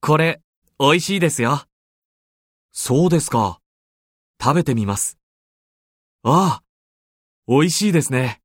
これ、美味しいですよ。そうですか。食べてみます。ああ、美味しいですね。